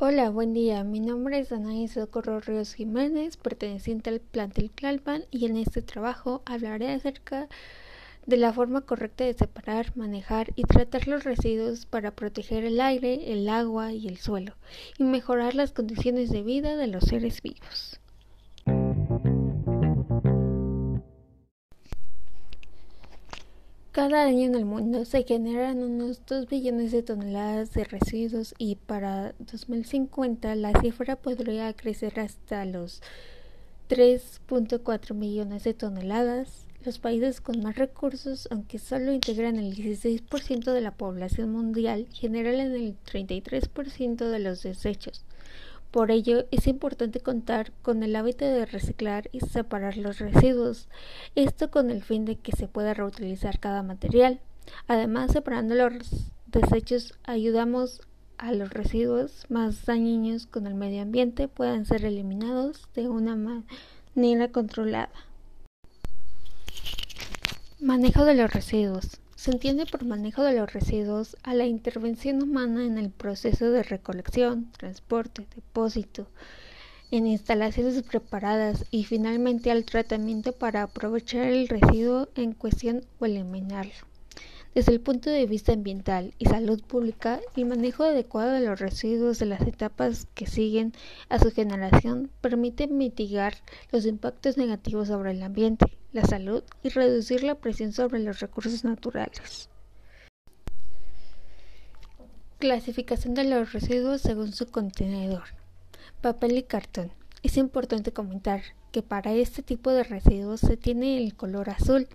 Hola, buen día. Mi nombre es Anaí Socorro Ríos Jiménez, perteneciente al plantel Clalpan, y en este trabajo hablaré acerca de la forma correcta de separar, manejar y tratar los residuos para proteger el aire, el agua y el suelo, y mejorar las condiciones de vida de los seres vivos. Cada año en el mundo se generan unos 2 billones de toneladas de residuos y para 2050 la cifra podría crecer hasta los 3.4 millones de toneladas. Los países con más recursos, aunque solo integran el 16% de la población mundial, generan el 33% de los desechos. Por ello, es importante contar con el hábito de reciclar y separar los residuos, esto con el fin de que se pueda reutilizar cada material. Además, separando los desechos ayudamos a los residuos más dañinos con el medio ambiente puedan ser eliminados de una manera controlada. Manejo de los residuos. Se entiende por manejo de los residuos a la intervención humana en el proceso de recolección, transporte, depósito, en instalaciones preparadas y finalmente al tratamiento para aprovechar el residuo en cuestión o eliminarlo. Desde el punto de vista ambiental y salud pública, el manejo adecuado de los residuos de las etapas que siguen a su generación permite mitigar los impactos negativos sobre el ambiente, la salud y reducir la presión sobre los recursos naturales. Clasificación de los residuos según su contenedor. Papel y cartón. Es importante comentar que para este tipo de residuos se tiene el color azul,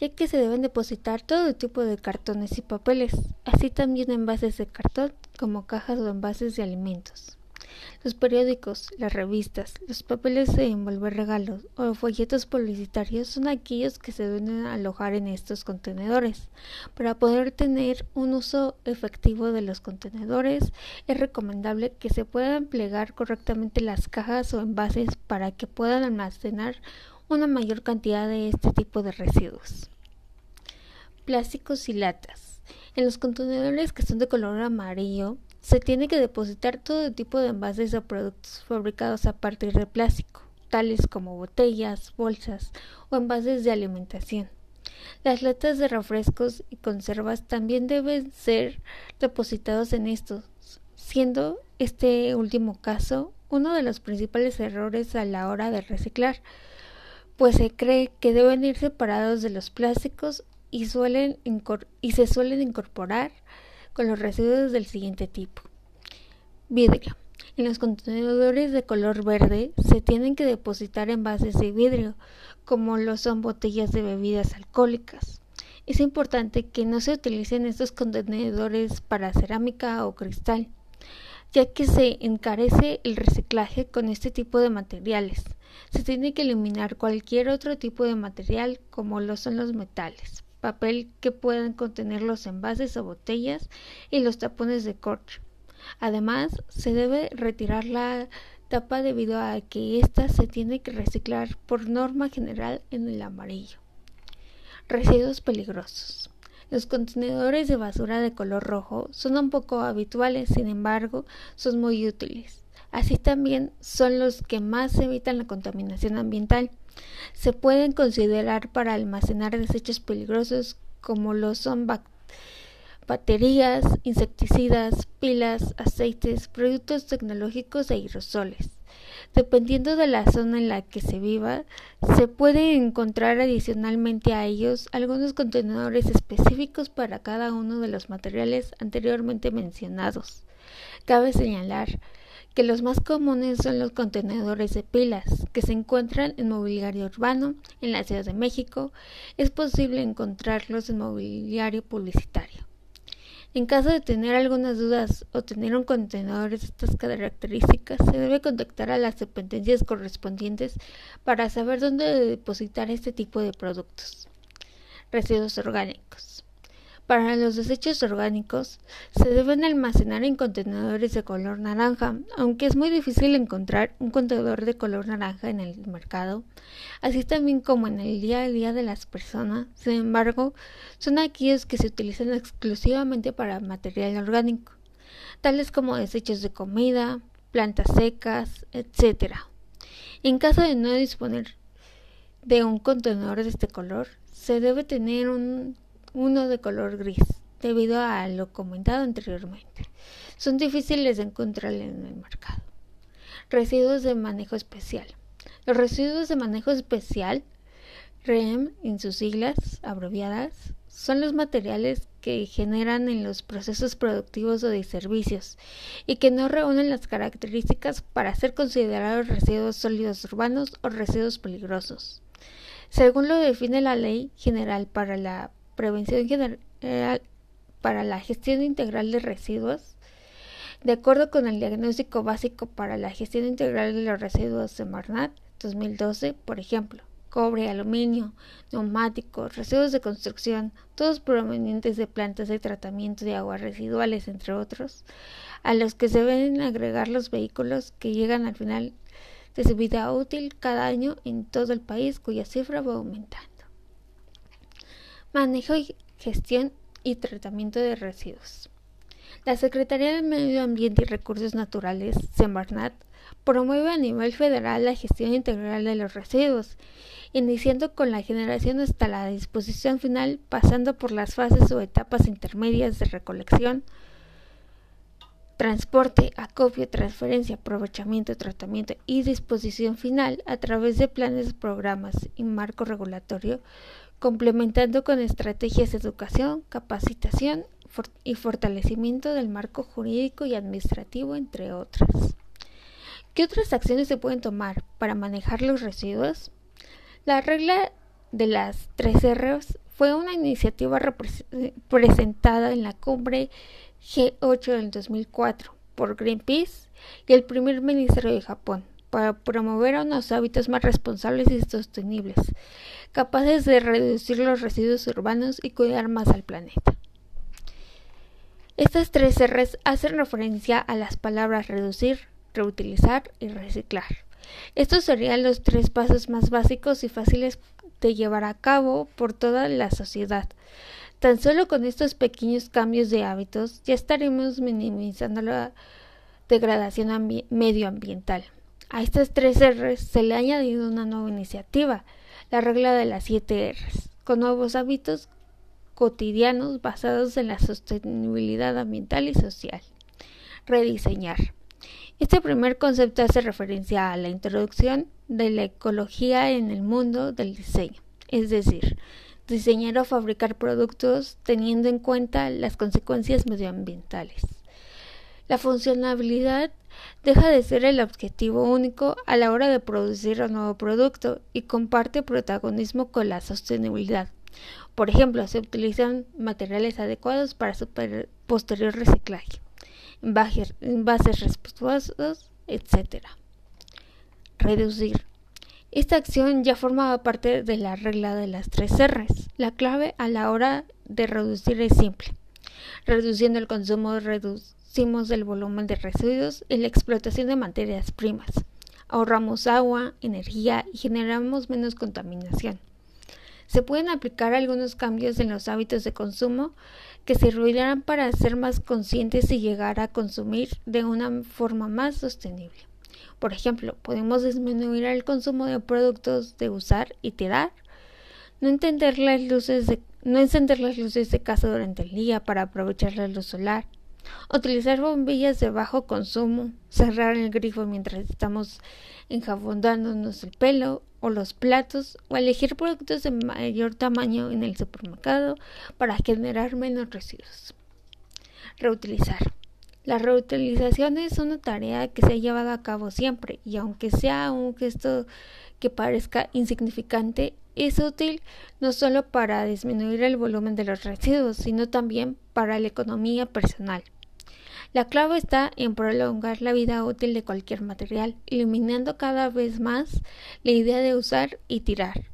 ya que se deben depositar todo tipo de cartones y papeles, así también envases de cartón como cajas o envases de alimentos. Los periódicos, las revistas, los papeles de envolver regalos o folletos publicitarios son aquellos que se deben alojar en estos contenedores. Para poder tener un uso efectivo de los contenedores, es recomendable que se puedan plegar correctamente las cajas o envases para que puedan almacenar una mayor cantidad de este tipo de residuos. Plásticos y latas. En los contenedores que son de color amarillo, se tiene que depositar todo tipo de envases o productos fabricados a partir de plástico, tales como botellas, bolsas o envases de alimentación. Las latas de refrescos y conservas también deben ser depositados en estos, siendo este último caso uno de los principales errores a la hora de reciclar, pues se cree que deben ir separados de los plásticos y, suelen se suelen incorporar con los residuos del siguiente tipo. Vidrio. En los contenedores de color verde se tienen que depositar envases de vidrio, como lo son botellas de bebidas alcohólicas. Es importante que no se utilicen estos contenedores para cerámica o cristal, ya que se encarece el reciclaje con este tipo de materiales. Se tiene que eliminar cualquier otro tipo de material como lo son los metales, papel que puedan contener los envases o botellas y los tapones de corcho. Además, se debe retirar la tapa debido a que ésta se tiene que reciclar por norma general en el amarillo. Residuos peligrosos. Los contenedores de basura de color rojo son un poco habituales, sin embargo, son muy útiles. Así también son los que más evitan la contaminación ambiental. Se pueden considerar para almacenar desechos peligrosos como lo son baterías, insecticidas, pilas, aceites, productos tecnológicos e aerosoles. Dependiendo de la zona en la que se viva, se puede encontrar adicionalmente a ellos algunos contenedores específicos para cada uno de los materiales anteriormente mencionados. Cabe señalar que los más comunes son los contenedores de pilas, que se encuentran en mobiliario urbano en la Ciudad de México. Es posible encontrarlos en mobiliario publicitario. En caso de tener algunas dudas o tener un contenedor de estas características, se debe contactar a las dependencias correspondientes para saber dónde depositar este tipo de productos. Residuos orgánicos. Para los desechos orgánicos se deben almacenar en contenedores de color naranja, aunque es muy difícil encontrar un contenedor de color naranja en el mercado, así también como en el día a día de las personas. Sin embargo, son aquellos que se utilizan exclusivamente para material orgánico. tales como desechos de comida, plantas secas, etc. En caso de no disponer de un contenedor de este color, se debe tener un, uno de color gris, debido a lo comentado anteriormente. Son difíciles de encontrar en el mercado. Residuos de manejo especial. Los residuos de manejo especial, REM en sus siglas abreviadas, son los materiales que generan en los procesos productivos o de servicios y que no reúnen las características para ser considerados residuos sólidos urbanos o residuos peligrosos. Según lo define la Ley General para la Prevención General para la Gestión Integral de Residuos, de acuerdo con el Diagnóstico Básico para la Gestión Integral de los Residuos de Marnat 2012, por ejemplo, cobre, aluminio, neumáticos, residuos de construcción, todos provenientes de plantas de tratamiento de aguas residuales, entre otros, a los que se deben agregar los vehículos que llegan al final de su vida útil cada año en todo el país, cuya cifra va aumentando. Manejo y gestión y tratamiento de residuos. La Secretaría de Medio Ambiente y Recursos Naturales, Semarnat, promueve a nivel federal la gestión integral de los residuos, iniciando con la generación hasta la disposición final, pasando por las fases o etapas intermedias de recolección, transporte, acopio, transferencia, aprovechamiento, tratamiento y disposición final a través de planes, programas y marco regulatorio, complementando con estrategias de educación, capacitación y fortalecimiento del marco jurídico y administrativo, entre otras. ¿Qué otras acciones se pueden tomar para manejar los residuos? La regla de las tres R's fue una iniciativa presentada en la cumbre G8 del 2004 por Greenpeace y el primer ministro de Japón para promover unos hábitos más responsables y sostenibles, capaces de reducir los residuos urbanos y cuidar más al planeta. Estas tres R's hacen referencia a las palabras reducir, reutilizar y reciclar. Estos serían los tres pasos más básicos y fáciles de llevar a cabo por toda la sociedad. Tan solo con estos pequeños cambios de hábitos ya estaremos minimizando la degradación medioambiental. A estas tres R's se le ha añadido una nueva iniciativa, la regla de las siete R's, con nuevos hábitos cotidianos basados en la sostenibilidad ambiental y social. Rediseñar. Este primer concepto hace referencia a la introducción de la ecología en el mundo del diseño, es decir, diseñar o fabricar productos teniendo en cuenta las consecuencias medioambientales. La funcionalidad deja de ser el objetivo único a la hora de producir un nuevo producto y comparte protagonismo con la sostenibilidad, por ejemplo, se utilizan materiales adecuados para su posterior reciclaje, envases respetuosos, etc. Reducir. Esta acción ya formaba parte de la regla de las tres R's. La clave a la hora de reducir es simple. Reduciendo el consumo reducimos el volumen de residuos y la explotación de materias primas. Ahorramos agua, energía y generamos menos contaminación se pueden aplicar algunos cambios en los hábitos de consumo que servirán para ser más conscientes y llegar a consumir de una forma más sostenible. Por ejemplo, podemos disminuir el consumo de productos de usar y tirar, no, entender las luces de, no encender las luces de casa durante el día para aprovechar la luz solar, utilizar bombillas de bajo consumo, cerrar el grifo mientras estamos enjabonándonos el pelo o los platos o elegir productos de mayor tamaño en el supermercado para generar menos residuos. Reutilizar. La reutilización es una tarea que se ha llevado a cabo siempre y aunque sea un gesto que parezca insignificante, es útil no solo para disminuir el volumen de los residuos, sino también para la economía personal. La clave está en prolongar la vida útil de cualquier material, eliminando cada vez más la idea de usar y tirar.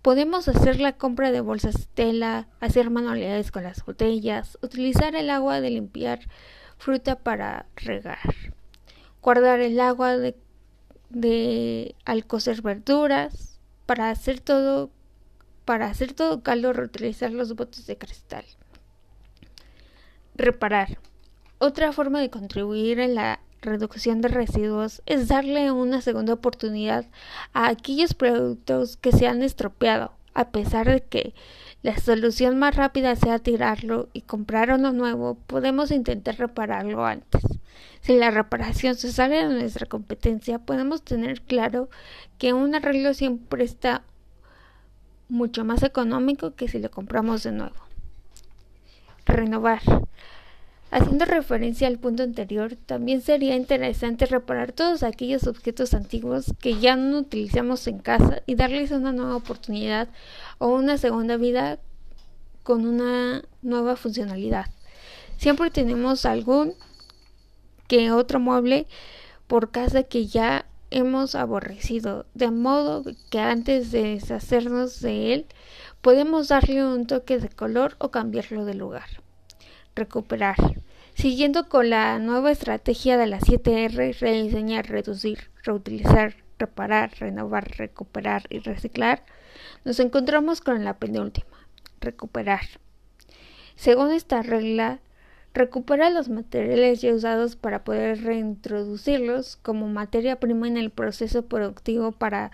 Podemos hacer la compra de bolsas de tela, hacer manualidades con las botellas, utilizar el agua de limpiar fruta para regar, guardar el agua de, al cocer verduras, para hacer todo para hacer todo calor reutilizar los botes de cristal. Reparar. Otra forma de contribuir en la reducción de residuos es darle una segunda oportunidad a aquellos productos que se han estropeado, a pesar de que la solución más rápida sea tirarlo y comprar uno nuevo, podemos intentar repararlo antes. Si la reparación se sale de nuestra competencia, podemos tener claro que un arreglo siempre está mucho más económico que si lo compramos de nuevo. Renovar. Haciendo referencia al punto anterior, también sería interesante reparar todos aquellos objetos antiguos que ya no utilizamos en casa y darles una nueva oportunidad o una segunda vida con una nueva funcionalidad. Siempre tenemos algún que otro mueble por casa que ya hemos aborrecido, de modo que antes de deshacernos de él podemos darle un toque de color o cambiarlo de lugar. Recuperar. Siguiendo con la nueva estrategia de las 7R, rediseñar, reducir, reutilizar, reparar, renovar, recuperar y reciclar, nos encontramos con la penúltima, recuperar. Según esta regla, recupera los materiales ya usados para poder reintroducirlos como materia prima en el proceso productivo para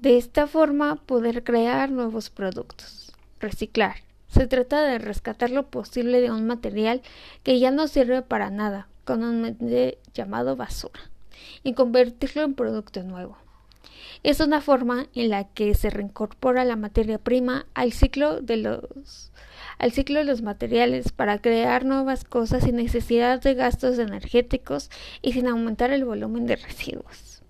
de esta forma poder crear nuevos productos. Reciclar. Se trata de rescatar lo posible de un material que ya no sirve para nada, con un llamado basura, y convertirlo en producto nuevo. Es una forma en la que se reincorpora la materia prima al ciclo de los al ciclo de los materiales para crear nuevas cosas sin necesidad de gastos energéticos y sin aumentar el volumen de residuos.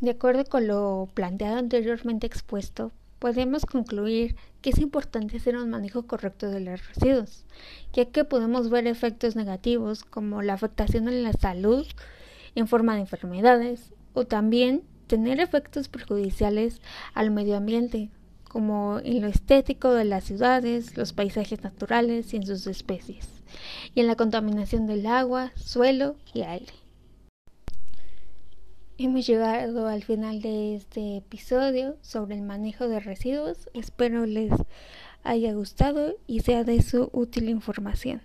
De acuerdo con lo planteado anteriormente expuesto, podemos concluir que es importante hacer un manejo correcto de los residuos, ya que podemos ver efectos negativos como la afectación en la salud en forma de enfermedades o también tener efectos perjudiciales al medio ambiente, como en lo estético de las ciudades, los paisajes naturales y en sus especies, y en la contaminación del agua, suelo y aire. Hemos llegado al final de este episodio sobre el manejo de residuos. Espero les haya gustado y sea de su útil información.